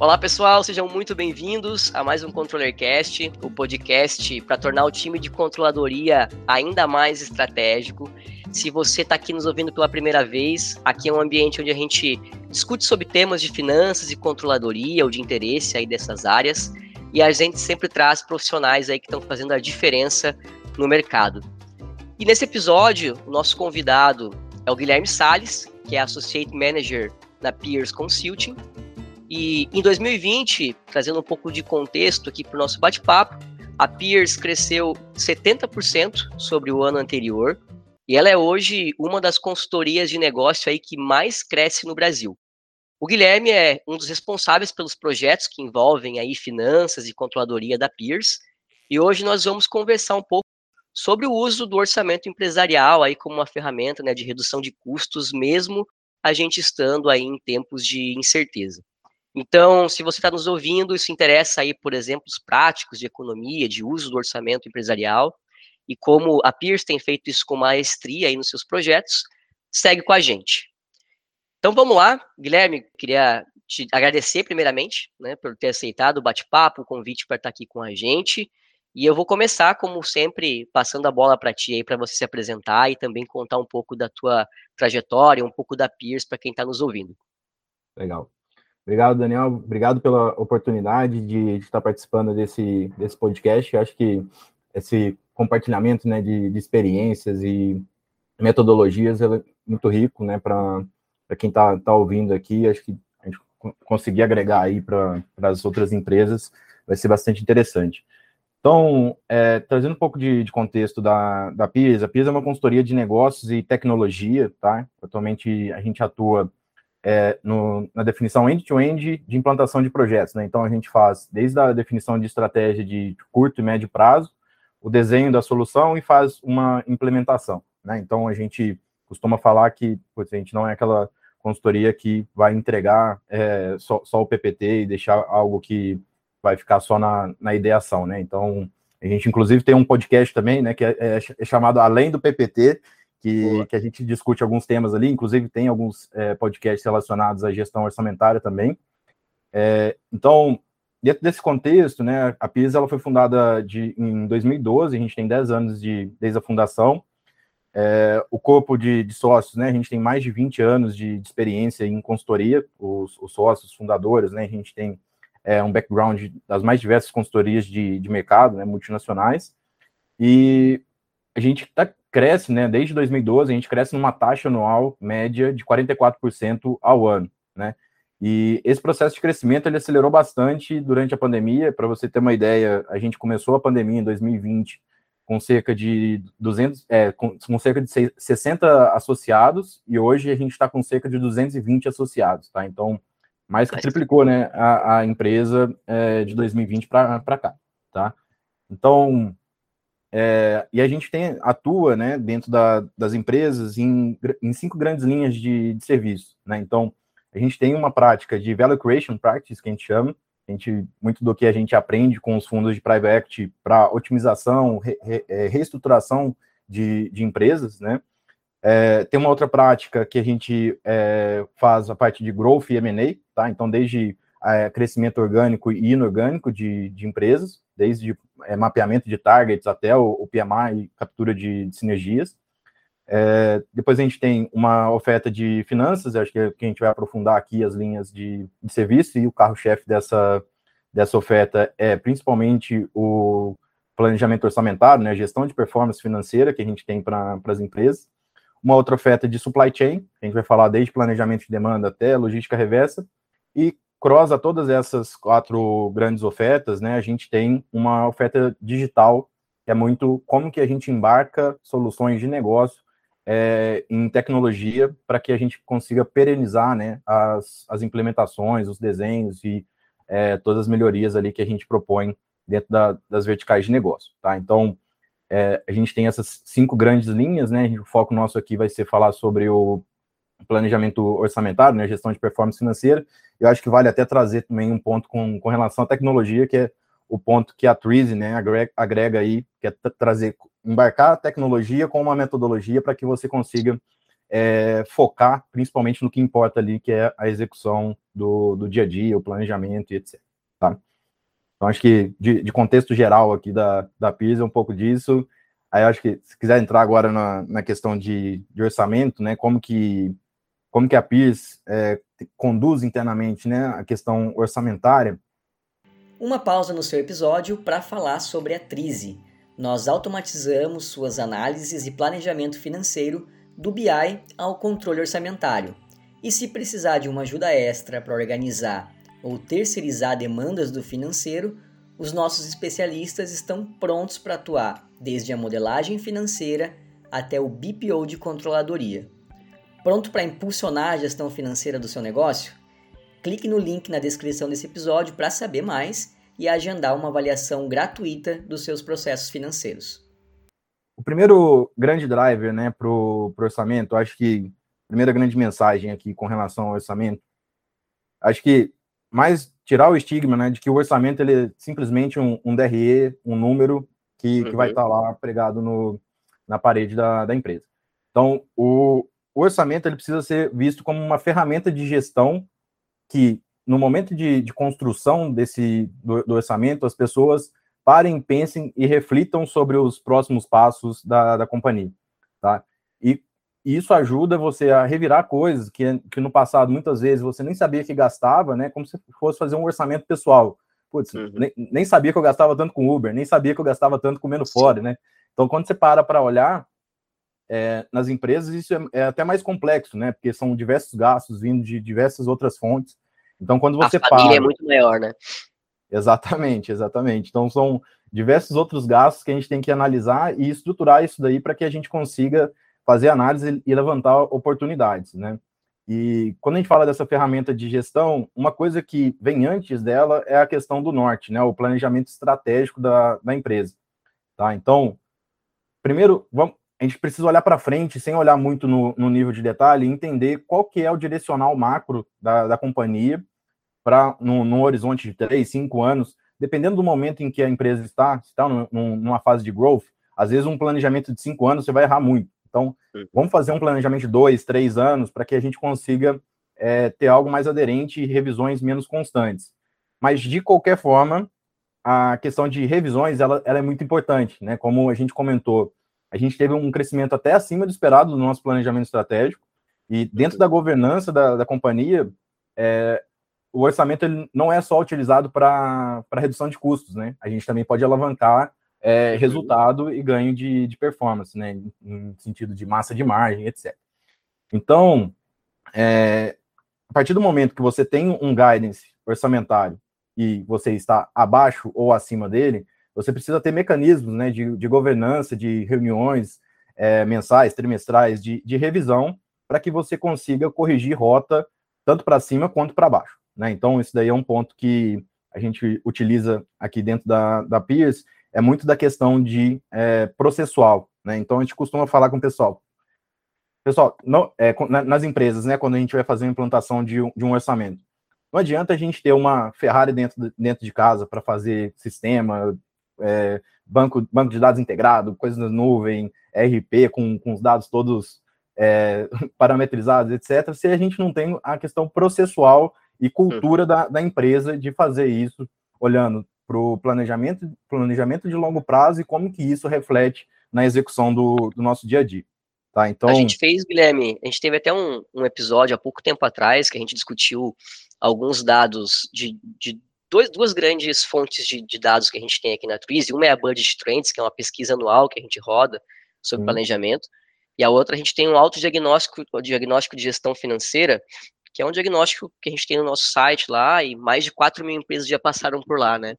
Olá pessoal, sejam muito bem-vindos a mais um ControllerCast, o podcast para tornar o time de controladoria ainda mais estratégico. Se você está aqui nos ouvindo pela primeira vez, aqui é um ambiente onde a gente discute sobre temas de finanças e controladoria ou de interesse aí dessas áreas, e a gente sempre traz profissionais aí que estão fazendo a diferença no mercado. E nesse episódio, o nosso convidado é o Guilherme Sales, que é Associate Manager na Peers Consulting, e em 2020, trazendo um pouco de contexto aqui para o nosso bate-papo, a Peers cresceu 70% sobre o ano anterior e ela é hoje uma das consultorias de negócio aí que mais cresce no Brasil. O Guilherme é um dos responsáveis pelos projetos que envolvem aí finanças e controladoria da Peers e hoje nós vamos conversar um pouco sobre o uso do orçamento empresarial aí como uma ferramenta né, de redução de custos, mesmo a gente estando aí em tempos de incerteza. Então, se você está nos ouvindo, isso interessa aí por exemplos práticos de economia, de uso do orçamento empresarial, e como a Pierce tem feito isso com maestria aí nos seus projetos, segue com a gente. Então vamos lá, Guilherme, queria te agradecer primeiramente, né, por ter aceitado o bate-papo, o convite para estar aqui com a gente. E eu vou começar, como sempre, passando a bola para ti aí, para você se apresentar e também contar um pouco da tua trajetória, um pouco da Pierce para quem está nos ouvindo. Legal. Obrigado, Daniel. Obrigado pela oportunidade de, estar participando desse, desse podcast. Eu acho que esse compartilhamento né, de, de experiências e metodologias é muito rico né, para quem está tá ouvindo aqui. Acho que a gente conseguir agregar aí para as outras empresas vai ser bastante interessante. Então, é, trazendo um pouco de, de, contexto da, da PIS, a PIS é uma consultoria de negócios e tecnologia, tá? Atualmente a gente atua é, no, na definição end-to-end -end de implantação de projetos. Né? Então, a gente faz desde a definição de estratégia de curto e médio prazo, o desenho da solução e faz uma implementação. Né? Então, a gente costuma falar que a gente não é aquela consultoria que vai entregar é, só, só, o PPT e deixar algo que vai ficar só na, na ideação. Né? Então, a gente, inclusive, tem um podcast também, né, que é, é, é chamado Além do PPT, que, que a gente discute alguns temas ali, inclusive tem alguns é, podcasts relacionados à gestão orçamentária também. É, então, dentro desse contexto, né, a PIS ela foi fundada de, em 2012, a gente tem 10 anos de, desde a fundação. É, o corpo de, de, sócios, né, a gente tem mais de 20 anos de, de experiência em consultoria, os, os, sócios fundadores, né, a gente tem é, um background das mais diversas consultorias de, de mercado, né, multinacionais, e a gente está cresce, né, desde 2012, a gente cresce numa taxa anual média de 44% ao ano, né? E esse processo de crescimento ele acelerou bastante durante a pandemia. Para você ter uma ideia, a gente começou a pandemia em 2020 com cerca de 200, é, com, com cerca de 60 associados e hoje a gente está com cerca de 220 associados, tá? Então, mais que triplicou, né, a, a empresa é, de 2020 para cá, tá? Então, é, e a gente tem, atua né, dentro da, das empresas em, em cinco grandes linhas de, de serviço. Né? Então, a gente tem uma prática de value creation practice, que a gente chama, a gente, muito do que a gente aprende com os fundos de private equity para otimização, re, re, é, reestruturação de, de empresas, né? É, tem uma outra prática que a gente é, faz a parte de growth e M&A, tá? Então, desde é, crescimento orgânico e inorgânico de, de empresas, desde é, mapeamento de targets até o, o PMI e captura de, de sinergias. É, depois a gente tem uma oferta de finanças, acho que, é, que a gente vai aprofundar aqui as linhas de, de serviço, e o carro-chefe dessa, dessa oferta é principalmente o planejamento orçamentário, né, gestão de performance financeira que a gente tem para as empresas. Uma outra oferta de supply chain, a gente vai falar desde planejamento de demanda até logística reversa, e cross a todas essas quatro grandes ofertas, né, a gente tem uma oferta digital, que é muito como que a gente embarca soluções de negócio é, em tecnologia para que a gente consiga perenizar né, as, as implementações, os desenhos e é, todas as melhorias ali que a gente propõe dentro da, das verticais de negócio. Tá? Então, é, a gente tem essas cinco grandes linhas, né? O foco nosso aqui vai ser falar sobre o planejamento orçamentário, né, gestão de performance financeira. Eu acho que vale até trazer também um ponto com, com relação à tecnologia, que é o ponto que a Treasy, né, agrega, agrega aí, que é trazer, embarcar a tecnologia com uma metodologia para que você consiga é, focar principalmente no que importa ali, que é a execução do, do dia a dia, o planejamento e etc. Tá? Então, acho que de, de contexto geral aqui da, da PIS é um pouco disso. Aí acho que se quiser entrar agora na, na questão de, de orçamento, né, como que como que a PIS é, conduz internamente, né, a questão orçamentária. Uma pausa no seu episódio para falar sobre a Trise. Nós automatizamos suas análises e planejamento financeiro do BI ao controle orçamentário. E se precisar de uma ajuda extra para organizar ou terceirizar demandas do financeiro, os nossos especialistas estão prontos para atuar, desde a modelagem financeira até o BPO de controladoria. Pronto para impulsionar a gestão financeira do seu negócio? Clique no link na descrição desse episódio para saber mais e agendar uma avaliação gratuita dos seus processos financeiros. O primeiro grande driver né, para o orçamento, acho que a primeira grande mensagem aqui com relação ao orçamento, acho que mais tirar o estigma né, de que o orçamento ele é simplesmente um, um DRE, um número que, uhum. que vai estar uhum. tá lá pregado no, na parede da, da empresa. Então, o, o orçamento ele precisa ser visto como uma ferramenta de gestão que, no momento de, de construção desse do, do orçamento, as pessoas parem, pensem e reflitam sobre os próximos passos da, da companhia, tá? E isso ajuda você a revirar coisas que, que no passado, muitas vezes, você nem sabia que gastava, né? Como se fosse fazer um orçamento pessoal. Putz, uhum. nem, nem, sabia que eu gastava tanto com Uber, nem sabia que eu gastava tanto comendo fora, né? Então, quando você para para olhar é, nas empresas, isso é, é, até mais complexo, né? Porque são diversos gastos vindo de diversas outras fontes. Então, quando você a família é para... é muito maior, né? Exatamente, exatamente. Então, são diversos outros gastos que a gente tem que analisar e estruturar isso daí para que a gente consiga fazer análise e levantar oportunidades, né? E quando a gente fala dessa ferramenta de gestão, uma coisa que vem antes dela é a questão do norte, né? O planejamento estratégico da, da empresa, tá? Então, primeiro, vamos, a gente precisa olhar para frente, sem olhar muito no, no, nível de detalhe, e entender qual que é o direcional macro da, da companhia para no, no, horizonte de três, cinco anos, dependendo do momento em que a empresa está, se está numa fase de growth, às vezes um planejamento de cinco anos você vai errar muito. Então, vamos fazer um planejamento de dois, três anos para que a gente consiga é, ter algo mais aderente e revisões menos constantes. Mas, de qualquer forma, a questão de revisões ela, ela, é muito importante, né? Como a gente comentou, a gente teve um crescimento até acima do esperado do nosso planejamento estratégico, e dentro da governança da, da companhia, é, o orçamento ele não é só utilizado para redução de custos, né? A gente também pode alavancar é, resultado e ganho de, de performance, né? Em, em, sentido de massa de margem, etc. Então, é, a partir do momento que você tem um guidance orçamentário e você está abaixo ou acima dele, você precisa ter mecanismos né, de, de governança, de reuniões é, mensais, trimestrais, de, de revisão, para que você consiga corrigir rota tanto para cima quanto para baixo. Né? Então, isso daí é um ponto que a gente utiliza aqui dentro da, da Peers é muito da questão de é, processual, né? Então a gente costuma falar com o pessoal. Pessoal, não, é, nas empresas, né, quando a gente vai fazer a implantação de um, de um orçamento, não adianta a gente ter uma Ferrari dentro, dentro de casa para fazer sistema, é, banco, banco de dados integrado, coisas na nuvem, RP com, com os dados todos é, parametrizados, etc., se a gente não tem a questão processual e cultura da, da empresa de fazer isso, olhando para o planejamento, planejamento de longo prazo e como que isso reflete na execução do, do nosso dia a dia. Tá, então... A gente fez, Guilherme, a gente teve até um, um episódio há pouco tempo atrás que a gente discutiu alguns dados de, de dois, duas grandes fontes de, de, dados que a gente tem aqui na Twizy. Uma é a Budget Trends, que é uma pesquisa anual que a gente roda sobre hum. planejamento, e a outra a gente tem um autodiagnóstico diagnóstico de gestão financeira, que é um diagnóstico que a gente tem no nosso site lá, e mais de 4 mil empresas já passaram por lá, né?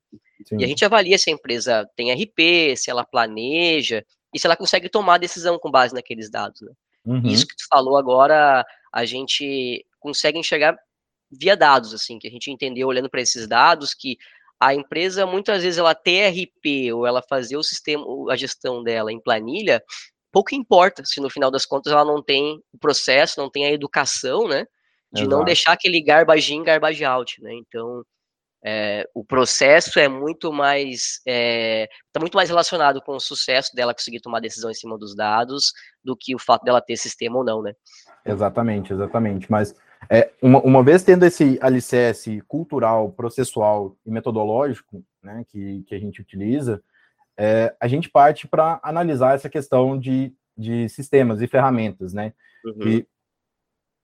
Sim. E a gente avalia se a empresa tem RP, se ela planeja, e se ela consegue tomar decisão com base naqueles dados, né? Uhum. Isso que tu falou agora, a gente consegue enxergar via dados, assim, que a gente entendeu olhando para esses dados que a empresa muitas vezes ela ter RP ou ela fazer o sistema, a gestão dela em planilha, pouco importa se no final das contas ela não tem o processo, não tem a educação, né? de Exato. não deixar aquele garbage in, garbage out, né? Então, é, o processo é muito mais está é, tá muito mais relacionado com o sucesso dela conseguir tomar decisão em cima dos dados do que o fato dela ter sistema ou não, né? Exatamente, exatamente. Mas é, uma, uma vez tendo esse alicerce cultural, processual e metodológico, né, que, que a gente utiliza, é, a gente parte para analisar essa questão de, de sistemas e ferramentas, né? Uhum. E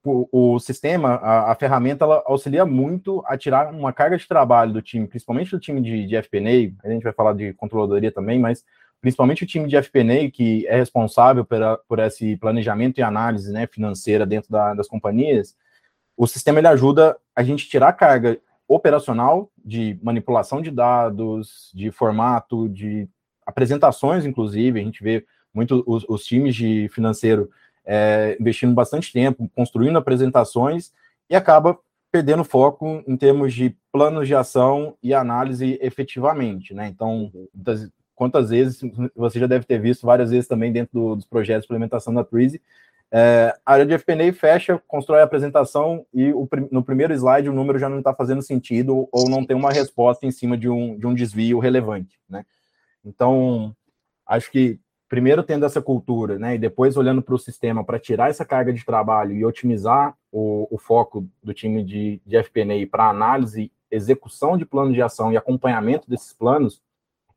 o, o sistema, a, a, ferramenta, ela auxilia muito a tirar uma carga de trabalho do time, principalmente do time de, de FP&A, a gente vai falar de controladoria também, mas principalmente o time de FP&A, que é responsável por, por esse planejamento e análise né, financeira dentro da, das companhias, o sistema ele ajuda a gente tirar a carga operacional de manipulação de dados, de formato, de apresentações, inclusive, a gente vê muito os, os times de financeiro é, investindo bastante tempo, construindo apresentações e acaba perdendo foco em termos de planos de ação e análise efetivamente, né? Então, quantas vezes você já deve ter visto várias vezes também dentro do, dos projetos de implementação da Twizy, é, a área de FP&A fecha, constrói a apresentação e o, no primeiro slide o número já não está fazendo sentido ou não tem uma resposta em cima de um, de um desvio relevante, né? Então, acho que primeiro tendo essa cultura, né, e depois olhando para o sistema para tirar essa carga de trabalho e otimizar o, o foco do time de, de FP&A para análise, execução de planos de ação e acompanhamento desses planos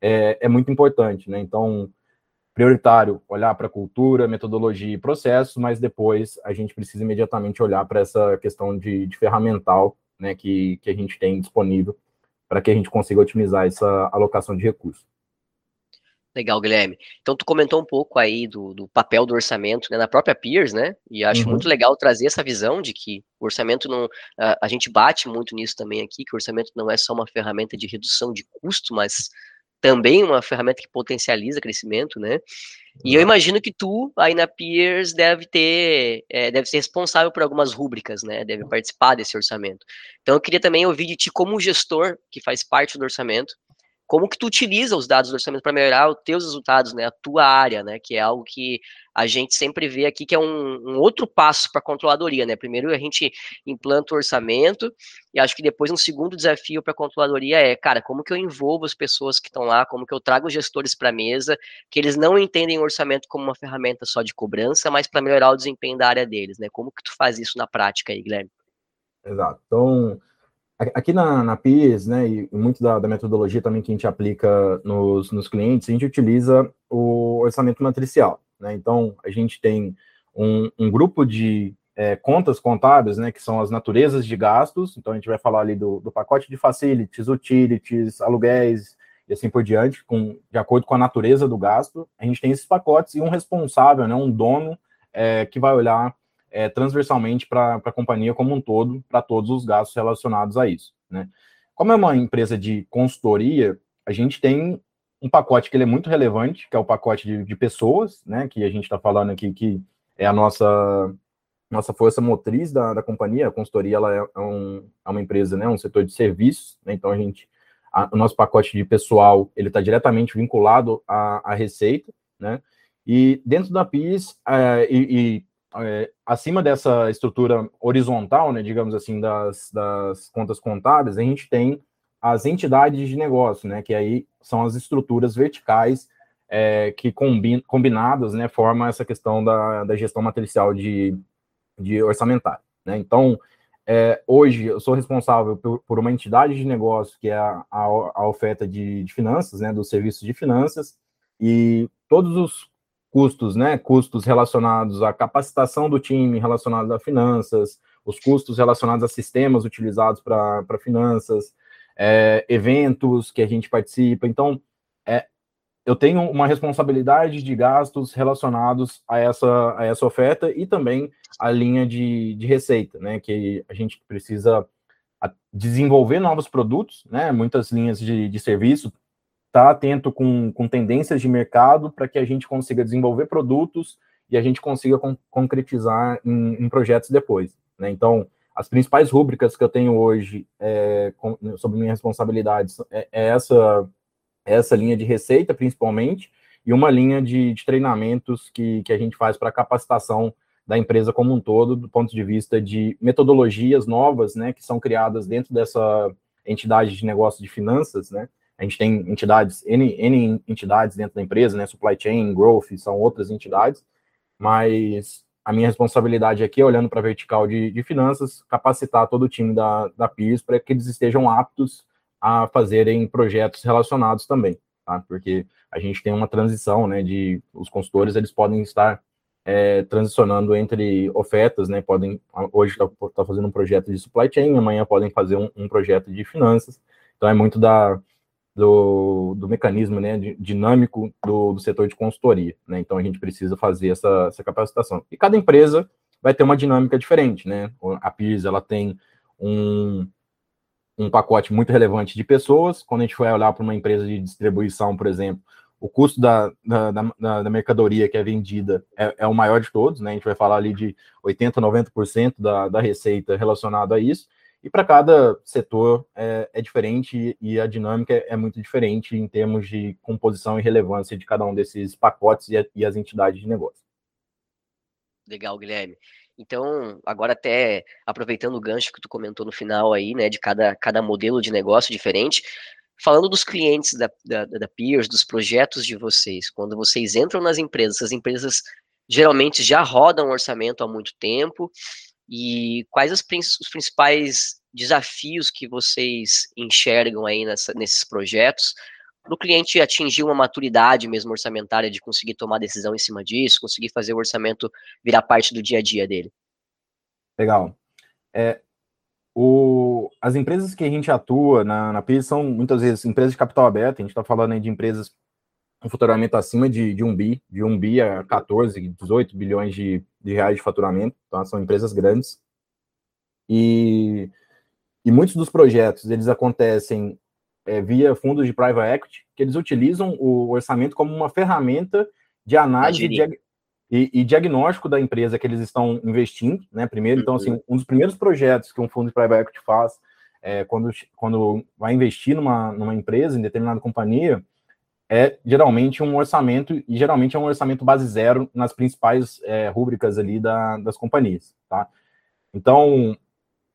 é, é muito importante, né? Então, prioritário olhar para a cultura, metodologia e processos, mas depois a gente precisa imediatamente olhar para essa questão de, de ferramental, né, que, que a gente tem disponível para que a gente consiga otimizar essa alocação de recursos. Legal, Guilherme. Então, tu comentou um pouco aí do, do papel do orçamento né, na própria Peers, né? E acho uhum. muito legal trazer essa visão de que o orçamento não. A, a, gente bate muito nisso também aqui, que o orçamento não é só uma ferramenta de redução de custo, mas também uma ferramenta que potencializa crescimento, né? E eu imagino que tu, aí na Peers, deve ter, é, deve ser responsável por algumas rúbricas, né? Deve participar desse orçamento. Então, eu queria também ouvir de ti, como gestor que faz parte do orçamento, como que tu utiliza os dados do orçamento para melhorar os teus resultados, né, a tua área, né, que é algo que a gente sempre vê aqui que é um, um outro passo para a controladoria, né, primeiro a gente implanta o orçamento, e acho que depois um segundo desafio para a controladoria é, cara, como que eu envolvo as pessoas que estão lá, como que eu trago os gestores para a mesa, que eles não entendem o orçamento como uma ferramenta só de cobrança, mas para melhorar o desempenho da área deles, né, como que tu faz isso na prática aí, Guilherme? Exato, então Aqui na, na PIS, né, e muito da, da, metodologia também que a gente aplica nos, nos clientes, a gente utiliza o orçamento matricial, né, então a gente tem um, um grupo de é, contas contábeis, né, que são as naturezas de gastos, então a gente vai falar ali do, do pacote de facilities, utilities, aluguéis e assim por diante, com, de acordo com a natureza do gasto, a gente tem esses pacotes e um responsável, né, um dono é, que vai olhar é, transversalmente para a companhia como um todo, para todos os gastos relacionados a isso. Né? Como é uma empresa de consultoria, a gente tem um pacote que ele é muito relevante, que é o pacote de, de pessoas, né, que a gente está falando aqui, que é a nossa nossa força motriz da, da companhia. A consultoria ela é, é, um, é uma empresa, né, um setor de serviços, né, então a gente, a, o nosso pacote de pessoal, ele está diretamente vinculado à, à receita, né, e dentro da PIS, é, e, e é, acima dessa estrutura horizontal, né, digamos assim, das, das contas contábeis, a gente tem as entidades de negócio, né, que aí são as estruturas verticais é, que combin, combinadas, né, formam essa questão da, da gestão matricial de, de orçamentário, né, então, é, hoje eu sou responsável por, por, uma entidade de negócio que é a, a, a oferta de, de finanças, né, do serviço de finanças, e todos os custos, né? Custos relacionados à capacitação do time, relacionados a finanças, os custos relacionados a sistemas utilizados para finanças, é, eventos que a gente participa. Então, é, eu tenho uma responsabilidade de gastos relacionados a essa, a essa oferta e também a linha de, de receita, né? Que a gente precisa desenvolver novos produtos, né? Muitas linhas de, de serviço estar tá atento com, com tendências de mercado para que a gente consiga desenvolver produtos e a gente consiga con concretizar em, em, projetos depois. Né? Então, as principais rúbricas que eu tenho hoje é, com, sobre minhas responsabilidades é, é, essa, é essa linha de receita, principalmente, e uma linha de, de treinamentos que, que a gente faz para capacitação da empresa como um todo, do ponto de vista de metodologias novas, né, que são criadas dentro dessa, entidade de negócio de finanças, né? A gente tem entidades, N, N entidades dentro da empresa, né? Supply chain, growth, são outras entidades, mas a minha responsabilidade aqui, olhando para a vertical de, de, finanças, capacitar todo o time da, da PIS para que eles estejam aptos a fazerem projetos relacionados também, tá? Porque a gente tem uma transição, né? De os consultores eles podem estar é, transicionando entre ofertas, né? Podem hoje está tá fazendo um projeto de supply chain, amanhã podem fazer um, um projeto de finanças. Então é muito da do, do mecanismo né, dinâmico do, do, setor de consultoria. Né? Então, a gente precisa fazer essa, essa capacitação. E cada empresa vai ter uma dinâmica diferente. Né? A PIS ela tem um, um pacote muito relevante de pessoas. Quando a gente vai olhar para uma empresa de distribuição, por exemplo, o custo da, da, da, da mercadoria que é vendida é, é, o maior de todos. Né? A gente vai falar ali de 80%, 90% da, da receita relacionada a isso. E para cada setor é, é, diferente e a dinâmica é muito diferente em termos de composição e relevância de cada um desses pacotes e, e as entidades de negócio. Legal, Guilherme. Então, agora até aproveitando o gancho que tu comentou no final aí, né, de cada, cada modelo de negócio diferente, falando dos clientes da, da, da Peers, dos projetos de vocês, quando vocês entram nas empresas, as empresas geralmente já rodam orçamento há muito tempo, e quais os principais desafios que vocês enxergam aí nessa, nesses projetos para o cliente atingir uma maturidade mesmo orçamentária de conseguir tomar decisão em cima disso, conseguir fazer o orçamento virar parte do dia a dia dele? Legal. É, o, as empresas que a gente atua na, na PIS são muitas vezes empresas de capital aberto, a gente está falando aí de empresas com faturamento acima de, de 1 bi, de 1 bi a 14, 18 bilhões de, de reais de faturamento, tá? são empresas grandes. E, e muitos dos projetos, eles acontecem é, via fundos de private equity, que eles utilizam o orçamento como uma ferramenta de análise de, e, e, diagnóstico da empresa que eles estão investindo, né, primeiro. Então, assim, uhum. um dos primeiros projetos que um fundo de private equity faz é, quando, quando vai investir numa, numa empresa, em determinada companhia, é geralmente um orçamento, e geralmente é um orçamento base zero nas principais é, rúbricas ali da, das companhias, tá? Então,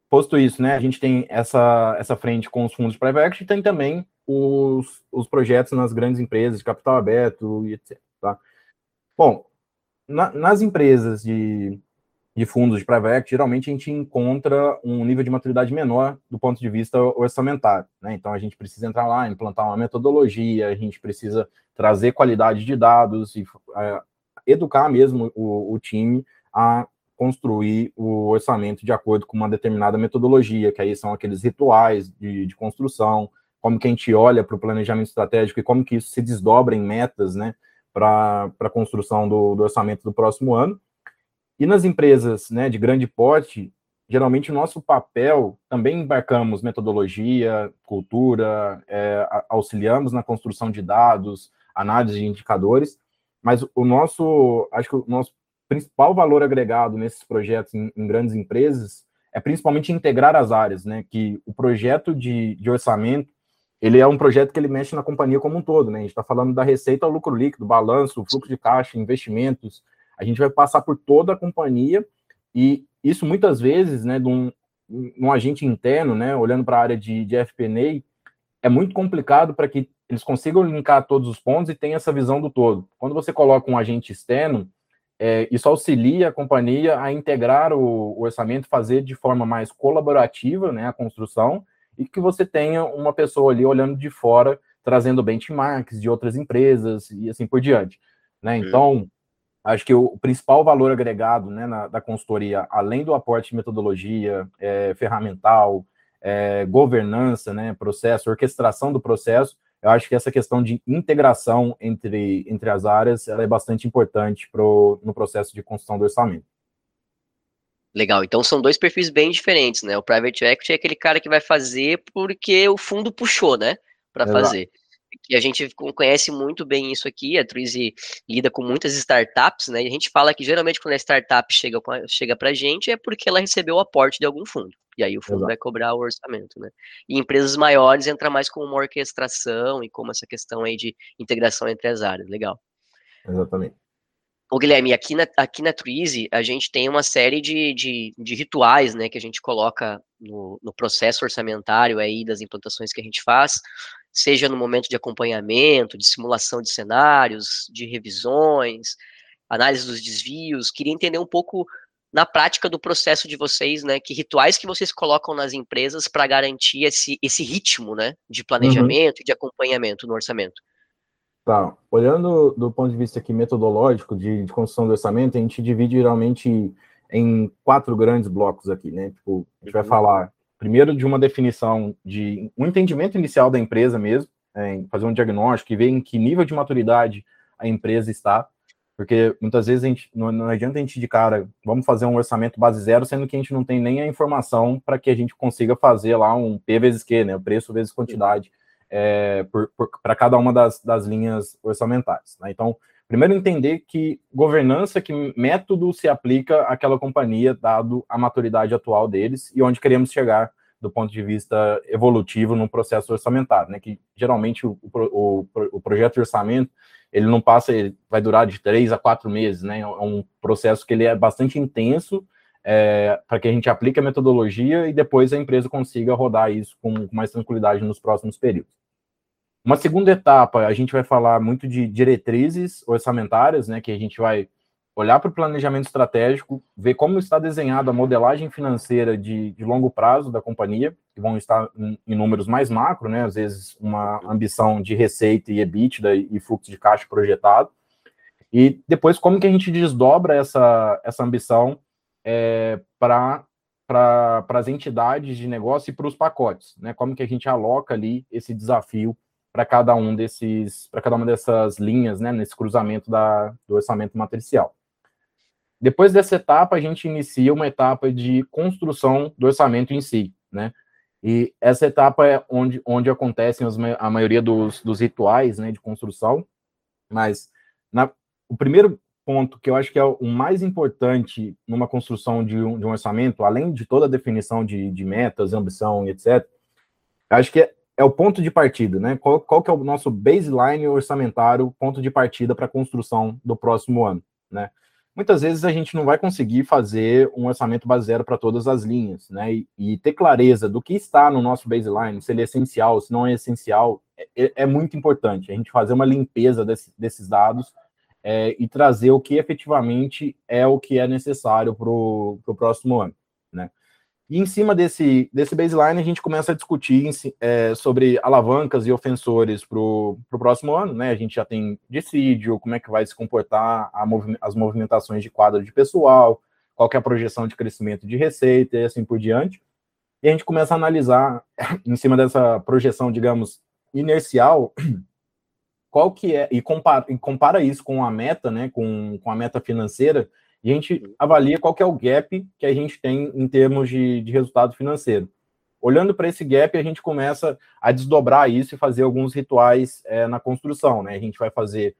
posto isso, né, a gente tem essa, essa frente com os fundos de private equity, tem também os, os projetos nas grandes empresas de capital aberto e etc, tá? Bom, na, nas empresas de, de fundos de private equity, geralmente a gente encontra um nível de maturidade menor do ponto de vista orçamentário. Né? Então, a gente precisa entrar lá, implantar uma metodologia, a gente precisa trazer qualidade de dados e é, educar mesmo o, o, time a construir o orçamento de acordo com uma determinada metodologia, que aí são aqueles rituais de, de construção, como que a gente olha para o planejamento estratégico e como que isso se desdobra em metas, né, para a construção do, do orçamento do próximo ano. E nas empresas né, de grande porte, geralmente o nosso papel também embarcamos metodologia, cultura, é, auxiliamos na construção de dados, análise de indicadores, mas o nosso, acho que o nosso principal valor agregado nesses projetos em, em grandes empresas é principalmente integrar as áreas, né? Que o projeto de, de orçamento ele é um projeto que ele mexe na companhia como um todo, né? A gente está falando da receita ao lucro líquido, balanço, fluxo de caixa, investimentos, a gente vai passar por toda a companhia e isso muitas vezes, né, de um, um agente interno, né, olhando para a área de, de FP&A, é muito complicado para que eles consigam linkar todos os pontos e tenham essa visão do todo. Quando você coloca um agente externo, é, isso auxilia a companhia a integrar o, o, orçamento, fazer de forma mais colaborativa né, a construção, e que você tenha uma pessoa ali olhando de fora, trazendo benchmarks de outras empresas e assim por diante. Né? Então, Acho que o principal valor agregado né, na, da consultoria, além do aporte de metodologia, é, ferramental, é, governança, né, processo, orquestração do processo, eu acho que essa questão de integração entre, entre as áreas ela é bastante importante pro, no processo de construção do orçamento. Legal, então são dois perfis bem diferentes, né? O private equity é aquele cara que vai fazer porque o fundo puxou, né? Para fazer que a gente conhece muito bem isso aqui, a Twizy lida com muitas startups, né? E a gente fala que geralmente quando a startup chega, chega pra gente é porque ela recebeu o aporte de algum fundo. E aí o fundo Exato. vai cobrar o orçamento, né? E empresas maiores entra mais com uma orquestração e como essa questão aí de integração entre as áreas. Legal. Exatamente. O Guilherme, aqui na, aqui na Twizy, a gente tem uma série de, de, de, rituais, né, que a gente coloca no, no, processo orçamentário aí das implantações que a gente faz, seja no momento de acompanhamento, de simulação de cenários, de revisões, análise dos desvios. Queria entender um pouco na prática do processo de vocês, né? Que rituais que vocês colocam nas empresas para garantir esse, esse ritmo, né? De planejamento e uhum. de acompanhamento no orçamento. Tá. Olhando do ponto de vista aqui metodológico de, de construção do orçamento, a gente divide geralmente em quatro grandes blocos aqui, né? Tipo, a gente vai uhum. falar primeiro de uma definição de um entendimento inicial da empresa mesmo, é, fazer um diagnóstico e ver em que nível de maturidade a empresa está, porque muitas vezes a gente, não, não adianta a gente de cara, vamos fazer um orçamento base zero, sendo que a gente não tem nem a informação para que a gente consiga fazer lá um P vezes Q, né? Preço vezes quantidade, é, para cada uma das, das linhas orçamentárias. Né? Então, Primeiro, entender que governança, que método se aplica àquela companhia, dado a maturidade atual deles e onde queremos chegar do ponto de vista evolutivo no processo orçamentário, né? Que geralmente o, o, o projeto de orçamento ele não passa, ele vai durar de três a quatro meses, né? É um processo que ele é bastante intenso é, para que a gente aplique a metodologia e depois a empresa consiga rodar isso com, com mais tranquilidade nos próximos períodos. Uma segunda etapa, a gente vai falar muito de diretrizes orçamentárias, né, que a gente vai olhar para o planejamento estratégico, ver como está desenhada a modelagem financeira de, de longo prazo da companhia, que vão estar em, em, números mais macro, né, às vezes uma ambição de receita e EBITDA e fluxo de caixa projetado, e depois como que a gente desdobra essa, essa ambição é, para para as entidades de negócio e para os pacotes, né? Como que a gente aloca ali esse desafio para cada um desses, para cada uma dessas linhas, né, nesse cruzamento da, do orçamento matricial. Depois dessa etapa, a gente inicia uma etapa de construção do orçamento em si, né? E essa etapa é onde, onde acontecem as, a maioria dos, dos rituais né, de construção, mas na, o primeiro ponto que eu acho que é o mais importante numa construção de um, de um orçamento, além de toda a definição de, de metas, ambição, etc., acho que é é o ponto de partida, né? Qual, qual que é o nosso baseline orçamentário, ponto de partida para a construção do próximo ano, né? Muitas vezes a gente não vai conseguir fazer um orçamento base zero para todas as linhas, né? E, e, ter clareza do que está no nosso baseline, se ele é essencial, se não é essencial, é, é, é muito importante. A gente fazer uma limpeza desse, desses dados é, e trazer o que efetivamente é o que é necessário para o próximo ano, né? E em cima desse, desse baseline, a gente começa a discutir é, sobre alavancas e ofensores para o próximo ano, né? A gente já tem dissídio, como é que vai se comportar movi as movimentações de quadro de pessoal, qual é a projeção de crescimento de receita e assim por diante. E a gente começa a analisar, em cima dessa projeção, digamos, inercial, qual que é, e compara, e compara isso com a meta, né, com, com a meta financeira, e a gente avalia qual é o gap que a gente tem em termos de, de resultado financeiro. Olhando para esse gap, a gente começa a desdobrar isso e fazer alguns rituais é, na construção. Né? A gente vai fazer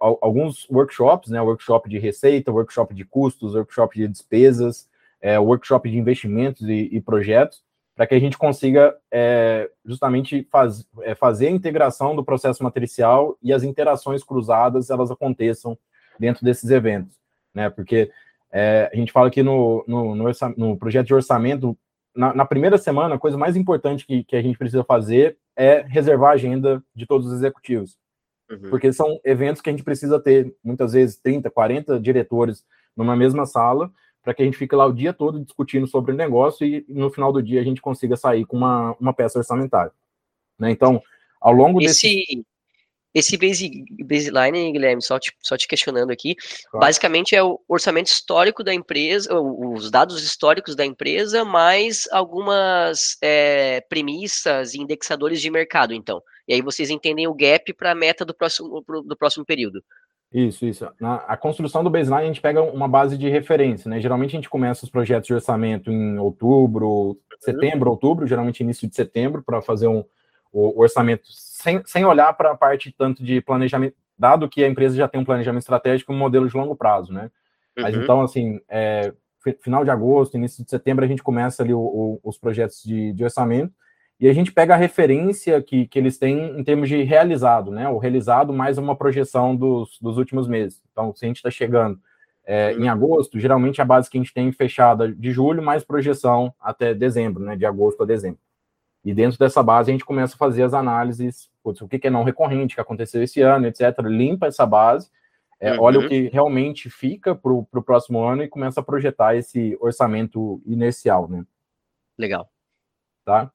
alguns workshops, né? workshop de receita, workshop de custos, workshop de despesas, é, workshop de investimentos e, e projetos, para que a gente consiga é, justamente faz, é, fazer a integração do processo matricial e as interações cruzadas elas aconteçam dentro desses eventos né? Porque é, a gente fala que no, no, no, no projeto de orçamento, na, na, primeira semana, a coisa mais importante que, que a gente precisa fazer é reservar a agenda de todos os executivos. Uhum. Porque são eventos que a gente precisa ter, muitas vezes, 30, 40 diretores numa mesma sala, para que a gente fique lá o dia todo discutindo sobre o negócio e no final do dia a gente consiga sair com uma, uma peça orçamentária. Né? Então, ao longo Esse... esse base, baseline, Guilherme, só te, só te questionando aqui, claro. basicamente é o orçamento histórico da empresa, os dados históricos da empresa, mais algumas é, premissas e indexadores de mercado, então. E aí vocês entendem o gap para a meta do próximo, do próximo período. Isso, isso. Na a construção do baseline, a gente pega uma base de referência, né? Geralmente a gente começa os projetos de orçamento em outubro, setembro, outubro, geralmente início de setembro, para fazer um, o orçamento sem, sem olhar para a parte tanto de planejamento, dado que a empresa já tem um planejamento estratégico, um modelo de longo prazo, né? Uhum. Mas então, assim, é, final de agosto, início de setembro, a gente começa ali o, o, os projetos de, de, orçamento e a gente pega a referência que, que eles têm em termos de realizado, né? O realizado mais uma projeção dos, dos últimos meses. Então, se a gente está chegando é, em agosto, geralmente a base que a gente tem fechada de julho, mais projeção até dezembro, né, de agosto a dezembro. E dentro dessa base a gente começa a fazer as análises, putz, o que, é não recorrente, que aconteceu esse ano, etc. Limpa essa base, é, uhum. olha o que realmente fica para o próximo ano e começa a projetar esse orçamento inercial, né? Legal. Tá?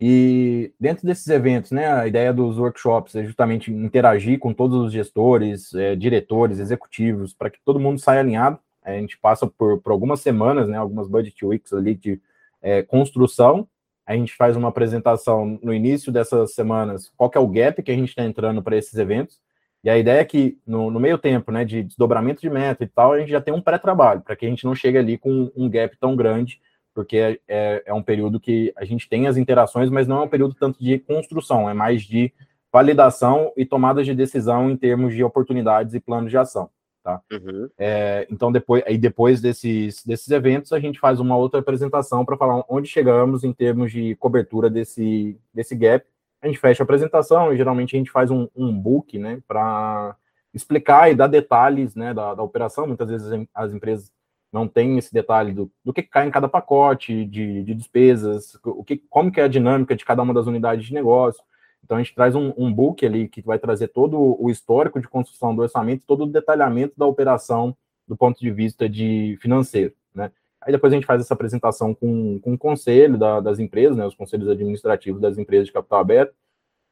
E dentro desses eventos, né, a ideia dos workshops é justamente interagir com todos os gestores, é, diretores, executivos, para que todo mundo saia alinhado. A gente passa por, por algumas semanas, né, algumas budget weeks ali de é, construção. A gente faz uma apresentação no início dessas semanas, qual é o gap que a gente está entrando para esses eventos. E a ideia é que no, no, meio tempo, né, de desdobramento de meta e tal, a gente já tem um pré-trabalho, para que a gente não chegue ali com um gap tão grande porque é, é, é, um período que a gente tem as interações, mas não é um período tanto de construção, é mais de validação e tomada de decisão em termos de oportunidades e planos de ação. Tá? Uhum. É, então, depois, aí depois desses, desses eventos, a gente faz uma outra apresentação para falar onde chegamos em termos de cobertura desse, desse gap. A gente fecha a apresentação e geralmente a gente faz um, um book né, para explicar e dar detalhes né, da, da operação. Muitas vezes as empresas não tem esse detalhe do, do que cai em cada pacote de, de despesas, o que, como que é a dinâmica de cada uma das unidades de negócio. Então a gente traz um, um book ali que vai trazer todo o histórico de construção do orçamento, todo o detalhamento da operação do ponto de vista de financeiro, né? Aí depois a gente faz essa apresentação com, com o conselho da, das empresas, né, os conselhos administrativos das empresas de capital aberto,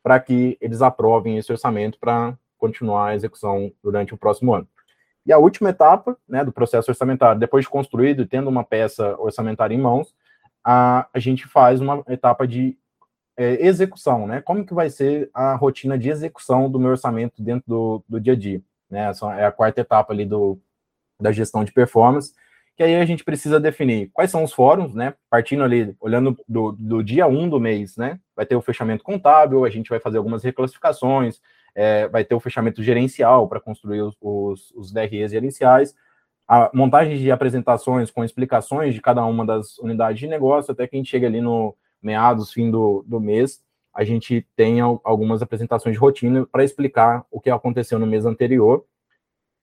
para que eles aprovem esse orçamento para continuar a execução durante o próximo ano. E a última etapa né, do processo orçamentário, depois de construído e tendo uma peça orçamentária em mãos, a, a gente faz uma etapa de é, execução, né? Como que vai ser a rotina de execução do meu orçamento dentro do, do dia a dia? Né? Essa é a quarta etapa ali do, da gestão de performance, que aí a gente precisa definir quais são os fóruns, né? Partindo ali, olhando do, do dia 1 um do mês, né? Vai ter o fechamento contábil, a gente vai fazer algumas reclassificações, é, vai ter o fechamento gerencial para construir os, os, os DREs gerenciais, a montagem de apresentações com explicações de cada uma das unidades de negócio, até que a gente chega ali no meados, fim do, do mês, a gente tem algumas apresentações de rotina para explicar o que aconteceu no mês anterior.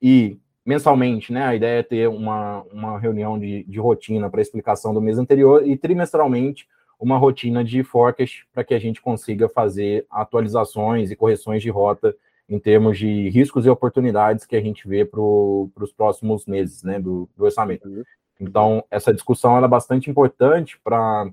E mensalmente, né, a ideia é ter uma, uma reunião de, de rotina para explicação do mês anterior e trimestralmente uma rotina de forecast para que a gente consiga fazer atualizações e correções de rota em termos de riscos e oportunidades que a gente vê para os próximos meses né, do, do orçamento. Uhum. Então, essa discussão é bastante importante para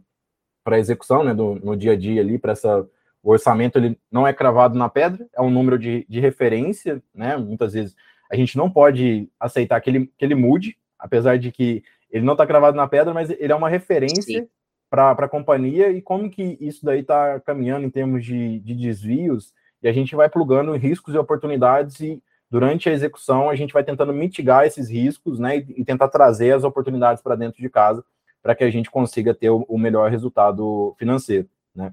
a execução né, do, no dia a dia ali, para essa. O orçamento ele não é cravado na pedra, é um número de, de referência, né? Muitas vezes a gente não pode aceitar que ele, que ele mude, apesar de que ele não está cravado na pedra, mas ele é uma referência para a companhia e como que isso daí está caminhando em termos de, de desvios, e a gente vai plugando riscos e oportunidades e durante a execução a gente vai tentando mitigar esses riscos, né, e, e tentar trazer as oportunidades para dentro de casa para que a gente consiga ter o, o melhor resultado financeiro, né.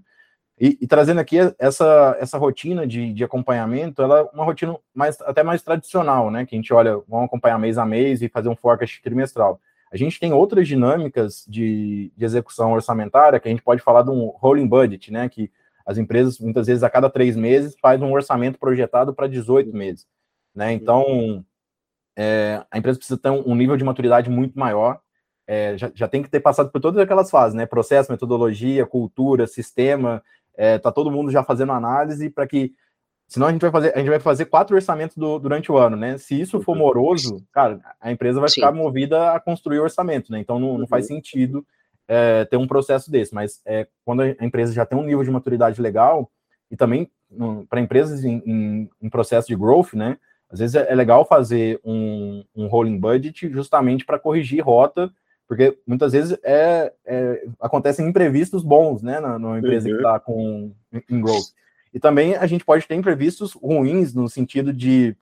E, e, trazendo aqui essa, essa rotina de, de acompanhamento, ela é uma rotina mais, até mais tradicional, né, que a gente olha, vamos acompanhar mês a mês e fazer um forecast trimestral. A gente tem outras dinâmicas de, de execução orçamentária que a gente pode falar de um rolling budget, né? Que as empresas, muitas vezes, a cada três meses, faz um orçamento projetado para 18 meses. Né? Então, é, a empresa precisa ter um, nível de maturidade muito maior. É, já, já, tem que ter passado por todas aquelas fases, né? Processo, metodologia, cultura, sistema. É, tá todo mundo já fazendo análise para que Senão a gente vai fazer, a gente vai fazer quatro orçamentos do, durante o ano, né? Se isso for moroso, cara, a empresa vai Sim. ficar movida a construir orçamento, né? Então não, não faz uhum. sentido é, ter um processo desse. Mas é, quando a empresa já tem um nível de maturidade legal, e também para empresas em, em, em, processo de growth, né? Às vezes é, é legal fazer um, um rolling budget justamente para corrigir rota, porque muitas vezes é, é, acontecem imprevistos bons, né? Na, numa empresa uhum. que está com em growth. E também a gente pode ter imprevistos ruins, no sentido de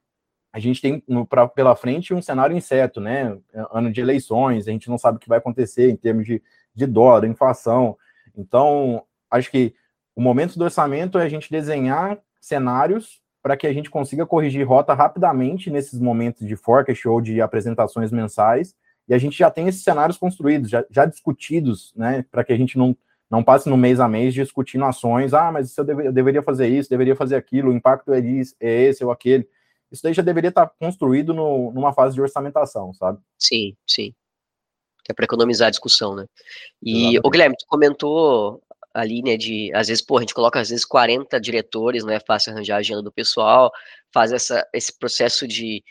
a gente tem no, pra, pela frente um cenário incerto, né? Ano de eleições, a gente não sabe o que vai acontecer em termos de, de dólar, inflação. Então, acho que o momento do orçamento é a gente desenhar cenários para que a gente consiga corrigir rota rapidamente nesses momentos de forecast ou de apresentações mensais. E a gente já tem esses cenários construídos, já, já discutidos, né? Para que a gente não não passe no mês a mês discutindo ações. Ah, mas eu, deve, eu deveria fazer isso, deveria fazer aquilo, o impacto é, isso, é esse ou aquele. isso daí já deveria estar construído no, numa fase de orçamentação, sabe? Sim, sim. Que é para economizar a discussão, né? E, o Guilherme, tu comentou ali, né, de, às vezes, pô, a gente coloca, às vezes, 40 diretores, não é fácil arranjar a agenda do pessoal, faz essa, esse processo de,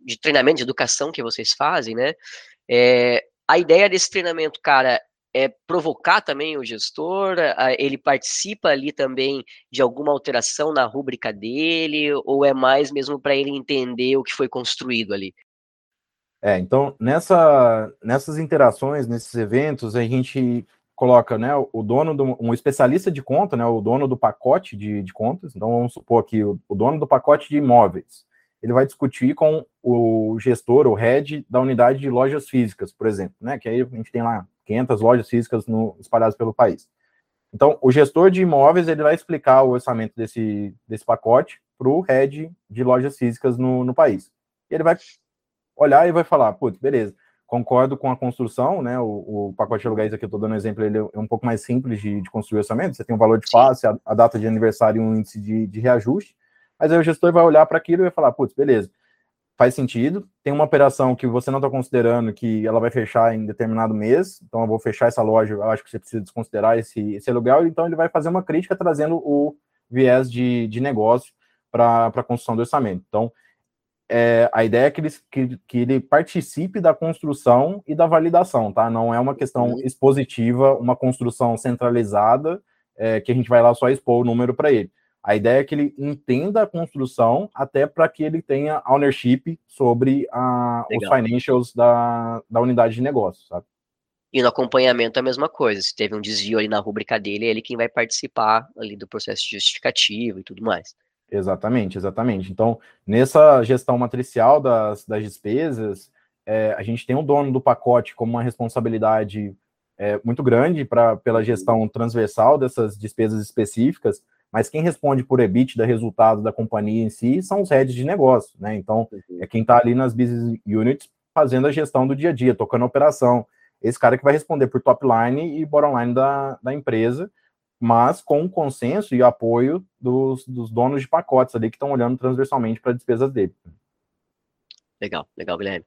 de treinamento, de educação que vocês fazem, né? É, a ideia desse treinamento, cara, é provocar também o gestor, ele participa ali também de alguma alteração na rúbrica dele, ou é mais mesmo para ele entender o que foi construído ali? É, então, nessa, nessas interações, nesses eventos, a gente coloca né, o dono, do, um especialista de conta, né, o dono do pacote de, de contas, então vamos supor aqui, o, o dono do pacote de imóveis, ele vai discutir com o gestor, o head da unidade de lojas físicas, por exemplo, né, que aí a gente tem lá 500 lojas físicas no, espalhadas pelo país. Então, o gestor de imóveis, ele vai explicar o orçamento desse, desse pacote para o head de lojas físicas no, no país. E ele vai olhar e vai falar, putz, beleza, concordo com a construção, né, o, o pacote de aluguéis aqui, eu estou dando um exemplo, ele é um pouco mais simples de, de construir orçamento, você tem um valor de face, a, a, data de aniversário e um índice de, de reajuste, mas aí o gestor vai olhar para aquilo e vai falar, putz, beleza, faz sentido. Tem uma operação que você não está considerando que ela vai fechar em determinado mês, então eu vou fechar essa loja, eu acho que você precisa desconsiderar esse, esse aluguel, então ele vai fazer uma crítica trazendo o viés de, de negócio para a construção do orçamento. Então, é, a ideia é que ele, que, que ele participe da construção e da validação, tá? Não é uma questão uhum. expositiva, uma construção centralizada, é, que a gente vai lá só expor o número para ele. A ideia é que ele entenda a construção até para que ele tenha ownership sobre a, os financials da, da unidade de negócio, sabe? E no acompanhamento é a mesma coisa. Se teve um desvio ali na rubrica dele, é ele quem vai participar ali do processo justificativo e tudo mais. Exatamente, exatamente. Então, nessa gestão matricial das, das despesas, é, a gente tem o dono do pacote como uma responsabilidade é, muito grande pra, pela gestão transversal dessas despesas específicas, mas quem responde por EBITDA, resultado da companhia em si, são os heads de negócio, né? Então, é quem está ali nas business units fazendo a gestão do dia a dia, tocando a operação. Esse cara que vai responder por top line e bottom line da, da empresa, mas com o consenso e apoio dos, dos donos de pacotes ali que estão olhando transversalmente para despesas dele. Legal, legal, Guilherme.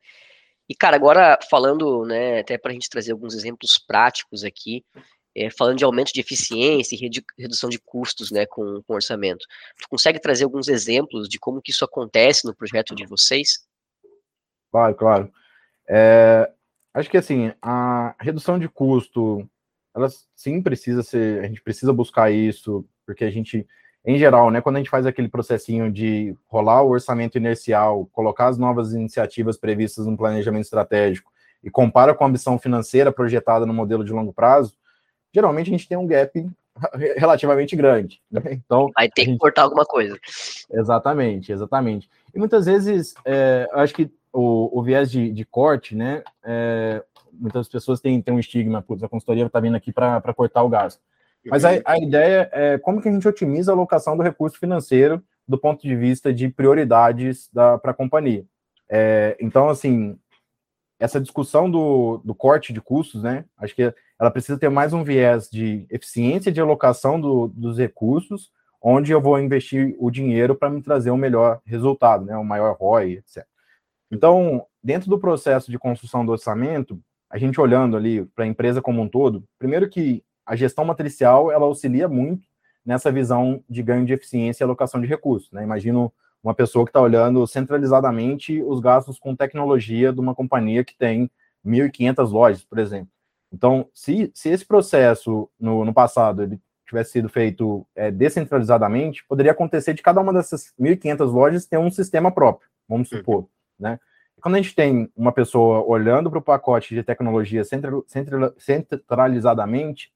E, cara, agora falando, né, até para a gente trazer alguns exemplos práticos aqui, é, falando de aumento de eficiência e redução de custos né, com, com orçamento. Tu consegue trazer alguns exemplos de como que isso acontece no projeto de vocês? Claro, claro. É, acho que assim, a redução de custo, ela sim precisa ser, a gente precisa buscar isso, porque a gente, em geral, né, quando a gente faz aquele processinho de rolar o orçamento inercial, colocar as novas iniciativas previstas no planejamento estratégico e compara com a ambição financeira projetada no modelo de longo prazo, geralmente a gente tem um gap relativamente grande. Né? Então, vai ter gente... que cortar alguma coisa. Exatamente, exatamente. E muitas vezes, é, acho que o, o viés de, de corte, né? É, muitas pessoas têm, têm um estigma, putz, a consultoria está vindo aqui para cortar o gasto. Mas a, a ideia é como que a gente otimiza a alocação do recurso financeiro do ponto de vista de prioridades para a companhia. É, então, assim, essa discussão do, do corte de custos, né? Acho que ela precisa ter mais um viés de eficiência de alocação do, dos recursos, onde eu vou investir o dinheiro para me trazer um melhor resultado, né? Um maior ROI, etc. Então, dentro do processo de construção do orçamento, a gente olhando ali para a empresa como um todo, primeiro que a gestão matricial ela auxilia muito nessa visão de ganho de eficiência e alocação de recursos. Né? Imagino uma pessoa que está olhando centralizadamente os gastos com tecnologia de uma companhia que tem 1.500 lojas, por exemplo. Então, se, se esse processo no, no passado ele tivesse sido feito é, descentralizadamente, poderia acontecer de cada uma dessas 1.500 lojas ter um sistema próprio, vamos uhum. supor, uhum. né? E quando a gente tem uma pessoa olhando para o pacote de tecnologia central, central, centralizadamente,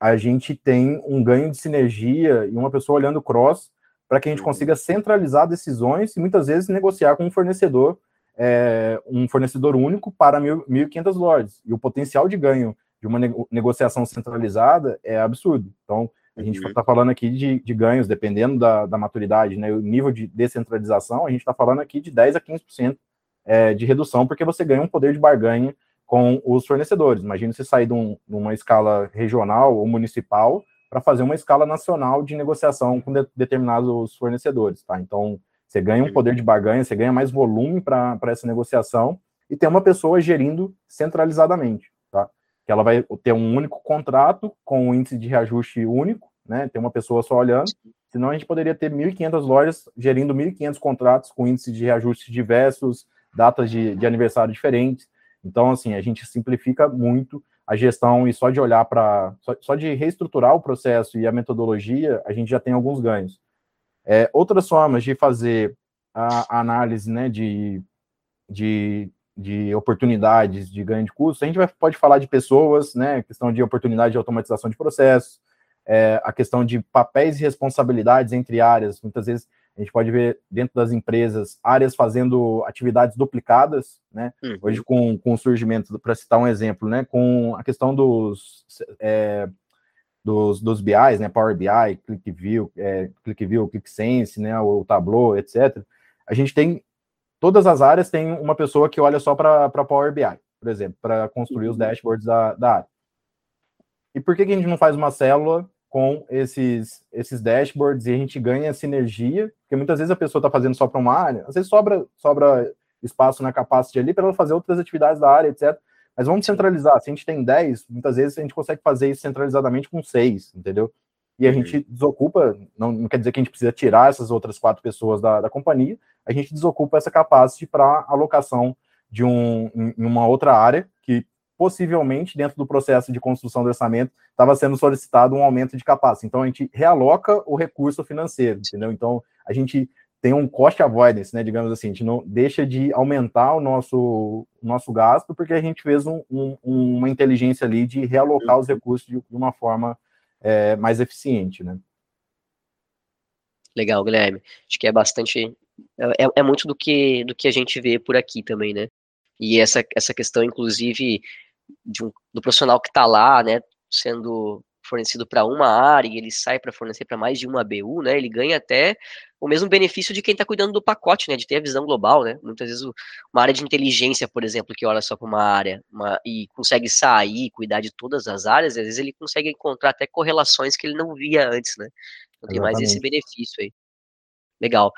a gente tem um ganho de sinergia e uma pessoa olhando cross para que a gente consiga centralizar decisões e muitas vezes negociar com um fornecedor, é, um fornecedor único para 1.500 lojas. E o potencial de ganho de uma negociação centralizada é absurdo. Então, a gente está uhum. falando aqui de, de, ganhos, dependendo da, da maturidade, né, o nível de descentralização, a gente está falando aqui de 10 a 15% é, de redução, porque você ganha um poder de barganha com os fornecedores. Imagina você sair de, um, de uma escala regional ou municipal para fazer uma escala nacional de negociação com de, determinados fornecedores, tá? Então, Você ganha um uhum. poder de barganha, você ganha mais volume para essa negociação e tem uma pessoa gerindo centralizadamente, tá? Que ela vai ter um único contrato com um índice de reajuste único, né? Tem uma pessoa só olhando. Senão a gente poderia ter 1.500 lojas gerindo 1.500 contratos com índices de reajuste diversos, datas de, de aniversário diferentes. Então, assim, a gente simplifica muito a gestão e só de olhar para. Só, só, de reestruturar o processo e a metodologia, a gente já tem alguns ganhos. É, outras formas de fazer a, análise né, de, de, de, oportunidades de ganho de custos, a gente vai, pode falar de pessoas, né, questão de oportunidade de automatização de processos, é, a questão de papéis e responsabilidades entre áreas. Muitas vezes a gente pode ver dentro das empresas áreas fazendo atividades duplicadas, né? Uhum. Hoje, com, com o surgimento, para citar um exemplo, né? Com a questão dos, é, dos, dos BIs, né? Power BI, ClickView, é, ClickView, ClickSense, né? O Tableau, etc. A gente tem todas as áreas têm uma pessoa que olha só para Power BI, por exemplo, para construir uhum. os dashboards da, da área. E por que, que a gente não faz uma célula com esses, esses dashboards e a gente ganha sinergia, porque muitas vezes a pessoa está fazendo só para uma área, às vezes sobra, sobra espaço na capacidade ali para ela fazer outras atividades da área, etc. Mas vamos centralizar. Se a gente tem 10, muitas vezes a gente consegue fazer isso centralizadamente com 6, entendeu? E a uhum. gente desocupa, não, não, quer dizer que a gente precisa tirar essas outras quatro pessoas da, da companhia, a gente desocupa essa capacidade para alocação de um, em uma outra área que possivelmente, dentro do processo de construção do orçamento, estava sendo solicitado um aumento de capacidade. Então, a gente realoca o recurso financeiro, entendeu? Então, a gente tem um cost avoidance, né, digamos assim, a gente não deixa de aumentar o nosso, nosso gasto, porque a gente fez um, um, uma inteligência ali de realocar os recursos de, de uma forma é, mais eficiente, né. Legal, Guilherme. Acho que é bastante, é, é muito do que, do que a gente vê por aqui também, né, e essa, essa questão, inclusive, um, do profissional que está lá, né, sendo fornecido para uma área e ele sai para fornecer para mais de uma BU, né, ele ganha até o mesmo benefício de quem está cuidando do pacote, né, de ter a visão global, né, muitas vezes uma área de inteligência, por exemplo, que olha só para uma área uma, e consegue sair, cuidar de todas as áreas, às vezes ele consegue encontrar até correlações que ele não via antes, né, então tem mais esse benefício aí. Legal.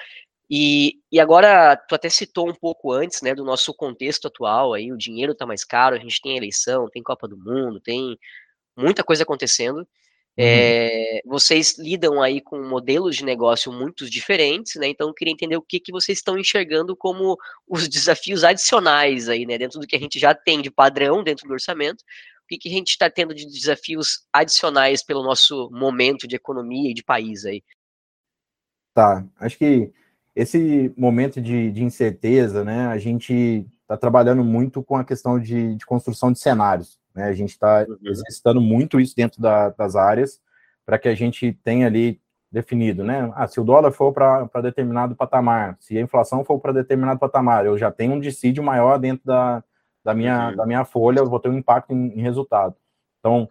E, e agora, tu até citou um pouco antes, né, do nosso contexto atual, aí o dinheiro está mais caro, a gente tem eleição, tem Copa do Mundo, tem muita coisa acontecendo. Uhum. É, vocês lidam aí com modelos de negócio muito diferentes, né? Então eu queria entender o que, que vocês estão enxergando como os desafios adicionais aí, né? Dentro do que a gente já tem de padrão dentro do orçamento, o que, que a gente está tendo de desafios adicionais pelo nosso momento de economia e de país aí? Tá, acho que esse momento de, de incerteza, né, a gente está trabalhando muito com a questão de, de construção de cenários. Né? A gente está uhum. exercitando muito isso dentro da, das áreas para que a gente tenha ali definido, né? Ah, se o dólar for para determinado patamar, se a inflação for para determinado patamar, eu já tenho um dissídio maior dentro da, da, minha, uhum. da minha folha, eu vou ter um impacto em, em resultado. Então,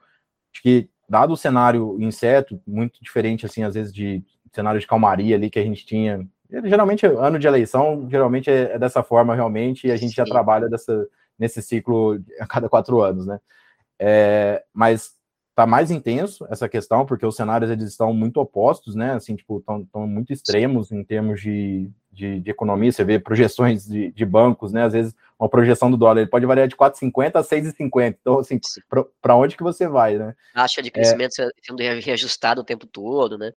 acho que dado o cenário incerto, muito diferente, assim, às vezes de cenário de calmaria ali que a gente tinha geralmente ano de eleição geralmente é, é, dessa forma realmente e a gente Sim. já trabalha dessa, nesse ciclo a cada quatro anos, né? É, mas tá mais intenso essa questão porque os cenários eles estão muito opostos, né? Assim, tipo, estão muito extremos em termos de, de, de, economia. Você vê projeções de, de, bancos, né? Às vezes uma projeção do dólar ele pode variar de 4,50 a 6,50. Então, assim, para onde que você vai, né? Taxa de crescimento é, sendo reajustado o tempo todo, né?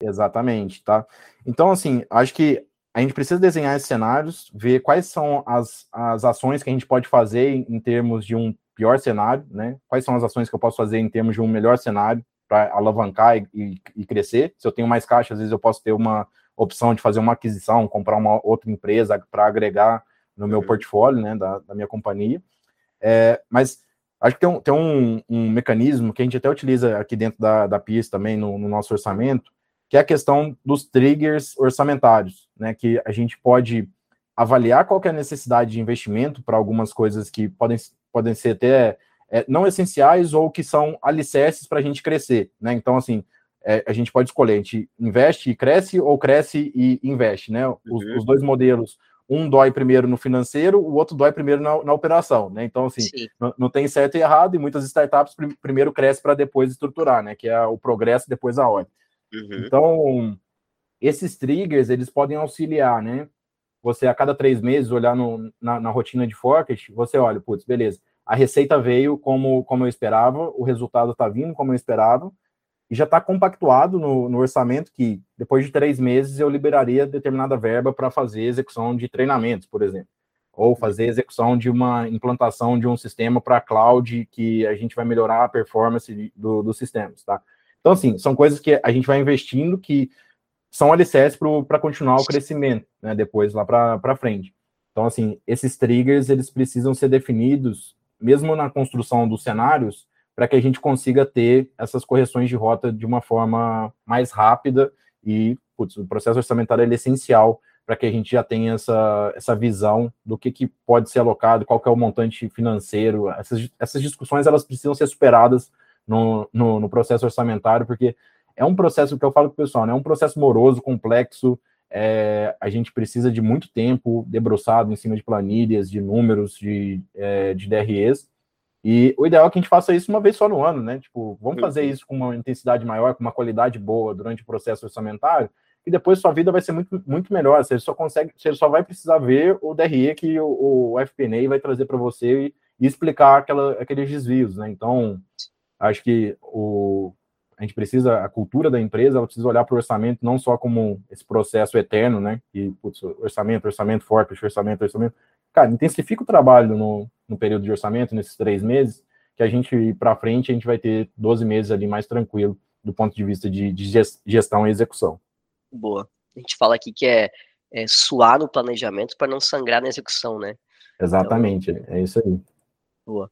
Exatamente, tá? Então, assim, acho que a gente precisa desenhar esses cenários, ver quais são as, as ações que a gente pode fazer em, em termos de um pior cenário, né? Quais são as ações que eu posso fazer em termos de um melhor cenário para alavancar e, e, e, crescer. Se eu tenho mais caixa, às vezes eu posso ter uma opção de fazer uma aquisição, comprar uma outra empresa para agregar no meu uhum. portfólio, né, da, da minha companhia. É, mas acho que tem, um, tem um, um, mecanismo que a gente até utiliza aqui dentro da, da PIS também, no, no nosso orçamento, que é a questão dos triggers orçamentários, né? Que a gente pode avaliar qual é a necessidade de investimento para algumas coisas que podem, podem ser até é, não essenciais ou que são alicerces para a gente crescer, né? Então, assim, é, a gente pode escolher, a gente investe e cresce ou cresce e investe, né? Os, uhum. os dois modelos, um dói primeiro no financeiro, o outro dói primeiro na, na operação, né? Então, assim, não, não, tem certo e errado, e muitas startups prim, primeiro crescem para depois estruturar, né? Que é o progresso depois a ordem. Uhum. Então, esses triggers, eles podem auxiliar, né? Você, a cada três meses, olhar no, na, na rotina de forecast, você olha, putz, beleza, a receita veio como, como eu esperava, o resultado está vindo como eu esperava, e já está compactuado no, no, orçamento que, depois de três meses, eu liberaria determinada verba para fazer execução de treinamentos, por exemplo, ou fazer execução de uma implantação de um sistema para cloud que a gente vai melhorar a performance do, dos sistemas, tá? Então, assim, são coisas que a gente vai investindo que são alicerces para continuar o crescimento, né, depois lá para frente. Então, assim, esses triggers, eles precisam ser definidos, mesmo na construção dos cenários, para que a gente consiga ter essas correções de rota de uma forma mais rápida e, putz, o processo orçamentário é essencial para que a gente já tenha essa, essa visão do que, que pode ser alocado, qual que é o montante financeiro. Essas, essas discussões, elas precisam ser superadas no, no, no processo orçamentário, porque é um processo que eu falo para o pessoal, né? É um processo moroso, complexo. É, a gente precisa de muito tempo debruçado em cima de planilhas, de números, de, é, de DREs. E o ideal é que a gente faça isso uma vez só no ano, né? Tipo, vamos fazer uhum. isso com uma intensidade maior, com uma qualidade boa durante o processo orçamentário, e depois sua vida vai ser muito, muito melhor. Você só consegue, você só vai precisar ver o DRE que o, o FPNA vai trazer para você e, e, explicar aquela, aqueles desvios, né? Então, acho que o, a gente precisa, a cultura da empresa, ela precisa olhar para o orçamento não só como esse processo eterno, né? E, putz, orçamento, orçamento forte, orçamento, orçamento. Cara, intensifica o trabalho no, no período de orçamento, nesses três meses, que a gente, para frente, a gente vai ter 12 meses ali mais tranquilo do ponto de vista de, de gestão e execução. Boa. A gente fala aqui que é, é suar no planejamento para não sangrar na execução, né? Exatamente, então, é isso aí. Boa.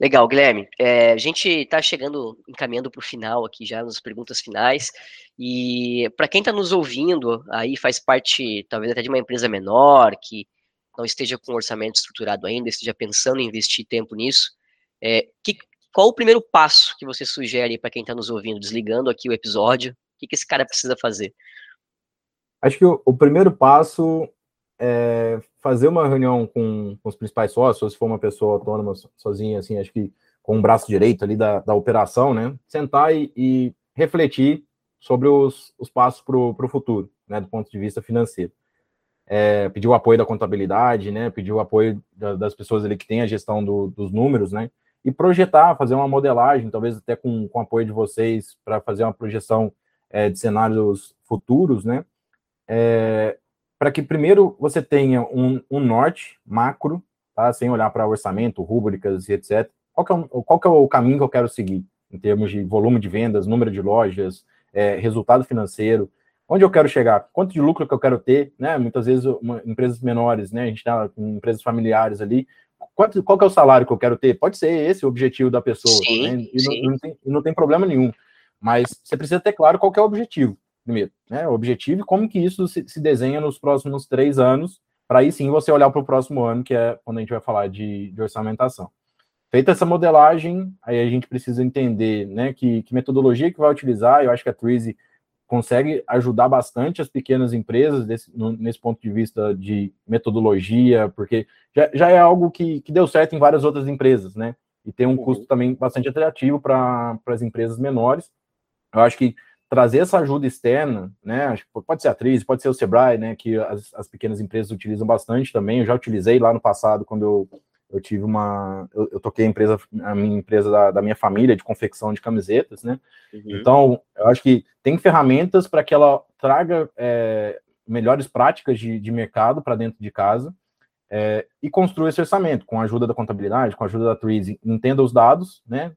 Legal, Guilherme. É, a gente está chegando, encaminhando para o final aqui já nas perguntas finais. E para quem está nos ouvindo, aí faz parte, talvez até de uma empresa menor, que não esteja com orçamento estruturado ainda, esteja pensando em investir tempo nisso, é, que, qual o primeiro passo que você sugere para quem está nos ouvindo, desligando aqui o episódio? O que, que esse cara precisa fazer? Acho que o, o primeiro passo é, fazer uma reunião com, com, os principais sócios, ou se for uma pessoa autônoma sozinha, assim, acho que com o braço direito ali da, da operação, né? Sentar e, e refletir sobre os, os passos para o futuro, né? Do ponto de vista financeiro. É, pedir o apoio da contabilidade, né? Pedir o apoio da, das pessoas ali que têm a gestão do, dos números, né? E projetar, fazer uma modelagem, talvez até com, com apoio de vocês, para fazer uma projeção é, de cenários futuros, né? É, para que primeiro você tenha um, um norte macro, tá? sem olhar para orçamento, rúbricas e etc. Qual que, é o, qual é o caminho que eu quero seguir em termos de volume de vendas, número de lojas, é, resultado financeiro, onde eu quero chegar, quanto de lucro que eu quero ter, né? Muitas vezes uma, empresas menores, né? A gente está com empresas familiares ali. Quanto, qual que é o salário que eu quero ter? Pode ser esse o objetivo da pessoa, sim, né? E. Não, não, tem, não tem problema nenhum. Mas você precisa ter claro qual é o objetivo primeiro, né? O objetivo e como que isso se, se desenha nos próximos três anos, para aí sim você olhar para o próximo ano, que é quando a gente vai falar de, de, orçamentação. Feita essa modelagem, aí a gente precisa entender né, que, que metodologia que vai utilizar. Eu acho que a Twizy consegue ajudar bastante as pequenas empresas desse, nesse ponto de vista de metodologia, porque já, já é algo que, que deu certo em várias outras empresas, né? E tem um uhum. custo também bastante atrativo para as empresas menores. Eu acho que trazer essa ajuda externa, né? Pode ser a atriz, pode ser o Sebrae, né? Que as, as, pequenas empresas utilizam bastante também. Eu já utilizei lá no passado quando eu, eu tive uma. Eu, eu toquei a empresa, a minha empresa da, da, minha família de confecção de camisetas, né? Uhum. Então, eu acho que tem ferramentas para que ela traga é, melhores práticas de, de mercado para dentro de casa. É, e construa esse orçamento com a ajuda da contabilidade, com a ajuda da Twizy, entenda os dados, né?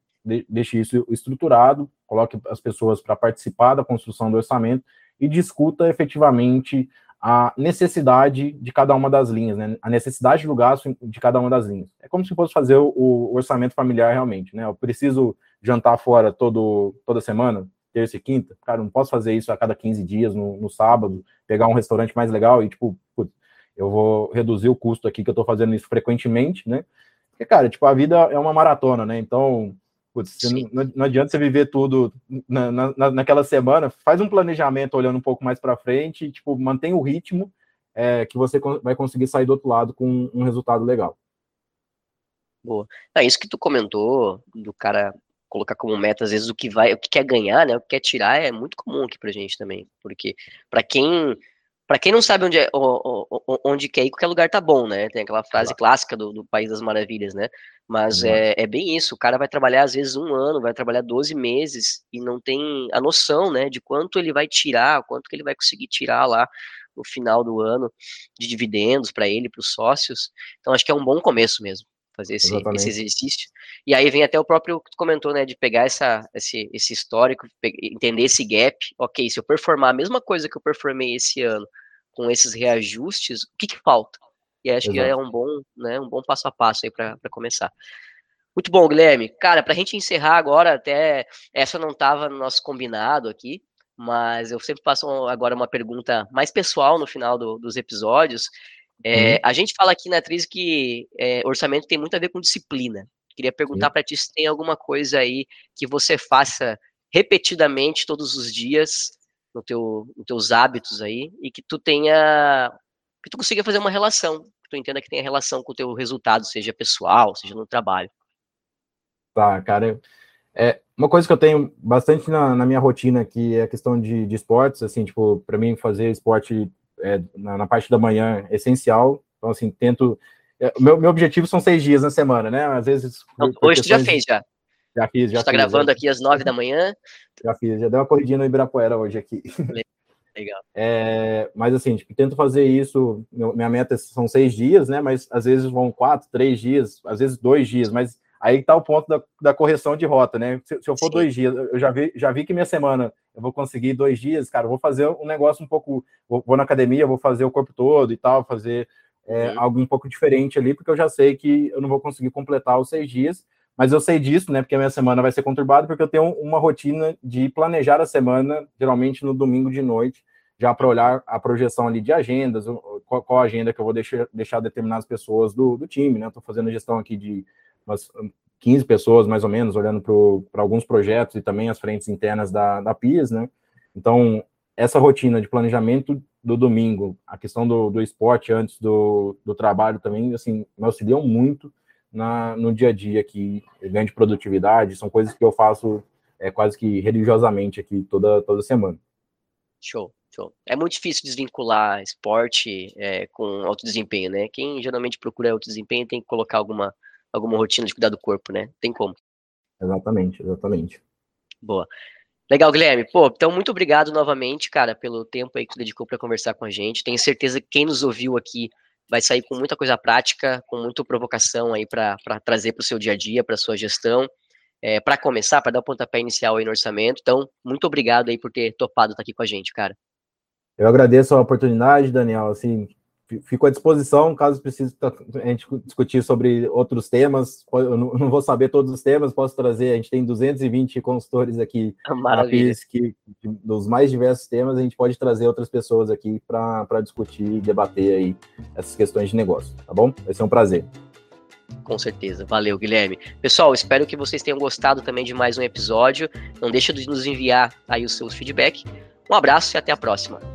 Deixe isso estruturado, coloque as pessoas para participar da construção do orçamento e discuta efetivamente a necessidade de cada uma das linhas, né? A necessidade do gasto de cada uma das linhas. É como se fosse fazer o, o orçamento familiar realmente, né? Eu preciso jantar fora todo, toda semana, terça e quinta. Cara, não posso fazer isso a cada 15 dias no, no sábado, pegar um restaurante mais legal e, tipo, putz, eu vou reduzir o custo aqui que eu estou fazendo isso frequentemente, né? Porque, cara, tipo, a vida é uma maratona, né? Então, Putz, não, não, adianta você viver tudo na, na, naquela semana. Faz um planejamento olhando um pouco mais para frente, tipo, mantém o ritmo é, que você vai conseguir sair do outro lado com um resultado legal. Boa. É isso que tu comentou do cara colocar como meta, às vezes, o que vai, o que quer ganhar, né? O que quer tirar é muito comum aqui pra gente também. Porque para quem para quem não sabe onde, é, onde quer ir, qualquer lugar tá bom, né? Tem aquela frase claro. clássica do, do, País das Maravilhas, né? Mas é, é, bem isso, o cara vai trabalhar às vezes um ano, vai trabalhar 12 meses e não tem a noção, né, de quanto ele vai tirar, quanto que ele vai conseguir tirar lá no final do ano de dividendos para ele, para os sócios. Então acho que é um bom começo mesmo fazer esse, esse, exercício. E aí vem até o próprio que tu comentou, né, de pegar essa, esse, esse histórico, entender esse gap. Ok, se eu performar a mesma coisa que eu performei esse ano, com esses reajustes, o que, que falta? E acho Exato. que é um bom, né, um bom passo a passo aí para começar. Muito bom, Guilherme. Cara, para a gente encerrar agora, até essa não estava no nosso combinado aqui, mas eu sempre faço agora uma pergunta mais pessoal no final do, dos episódios. É, uhum. A gente fala aqui na atriz que é, orçamento tem muito a ver com disciplina. Queria perguntar para ti se tem alguma coisa aí que você faça repetidamente todos os dias no teu, nos teus hábitos aí e que tu tenha que tu consiga fazer uma relação, que tu entenda que tenha relação com o teu resultado, seja pessoal, seja no trabalho. Tá, cara. É, uma coisa que eu tenho bastante na, na minha rotina aqui é a questão de, de esportes, assim, tipo, para mim fazer esporte é, na, na, parte da manhã é essencial. Então, assim, tento. É, meu, meu objetivo são seis dias na semana, né? Às vezes. Não, hoje tu já fez, já. Já fiz, já. Está gravando aqui às nove da manhã. Já fiz, já deu uma corridinha no Ibirapuera hoje aqui. Legal. É, mas assim, tipo, tento fazer isso. Minha meta são seis dias, né? Mas às vezes vão quatro, três dias, às vezes dois dias. Mas aí está o ponto da, da, correção de rota, né? Se, se eu for Sim. dois dias, eu já vi, já vi que minha semana eu vou conseguir dois dias, cara, vou fazer um negócio um pouco. Vou, vou na academia, vou fazer o corpo todo e tal, fazer é, uhum. algo um pouco diferente ali, porque eu já sei que eu não vou conseguir completar os seis dias. Mas eu sei disso, né? Porque a minha semana vai ser conturbada, porque eu tenho uma rotina de planejar a semana, geralmente no domingo de noite, já para olhar a projeção ali de agendas, qual, qual agenda que eu vou deixar, deixar determinadas pessoas do, do time, né? Estou fazendo gestão aqui de umas 15 pessoas, mais ou menos, olhando para alguns projetos e também as frentes internas da, da PIS, né? Então, essa rotina de planejamento do domingo, a questão do, do esporte antes do, do trabalho também, assim, me auxiliam muito na, no dia a dia aqui, ganho de produtividade, são coisas que eu faço é, quase que religiosamente aqui toda, toda semana. Show, show. É muito difícil desvincular esporte é, com alto desempenho, né? Quem geralmente procura alto desempenho tem que colocar alguma alguma rotina de cuidar do corpo, né? Tem como. Exatamente, exatamente. Boa. Legal, Guilherme. Pô, então muito obrigado novamente, cara, pelo tempo aí que tu dedicou para conversar com a gente. Tenho certeza que quem nos ouviu aqui vai sair com muita coisa prática, com muita provocação aí para trazer para o seu dia a dia, para sua gestão. É, para começar, para dar o um pontapé inicial aí no orçamento. Então, muito obrigado aí por ter topado estar tá aqui com a gente, cara. Eu agradeço a oportunidade, Daniel. Assim, fico à disposição caso precise a gente discutir sobre outros temas. Eu não vou saber todos os temas, posso trazer. A gente tem 220 consultores aqui Maravilha. que dos mais diversos temas a gente pode trazer outras pessoas aqui para discutir e debater aí essas questões de negócio, tá bom? Vai ser um prazer. Com certeza. Valeu, Guilherme. Pessoal, espero que vocês tenham gostado também de mais um episódio. Não deixa de nos enviar aí o seu feedback. Um abraço e até a próxima.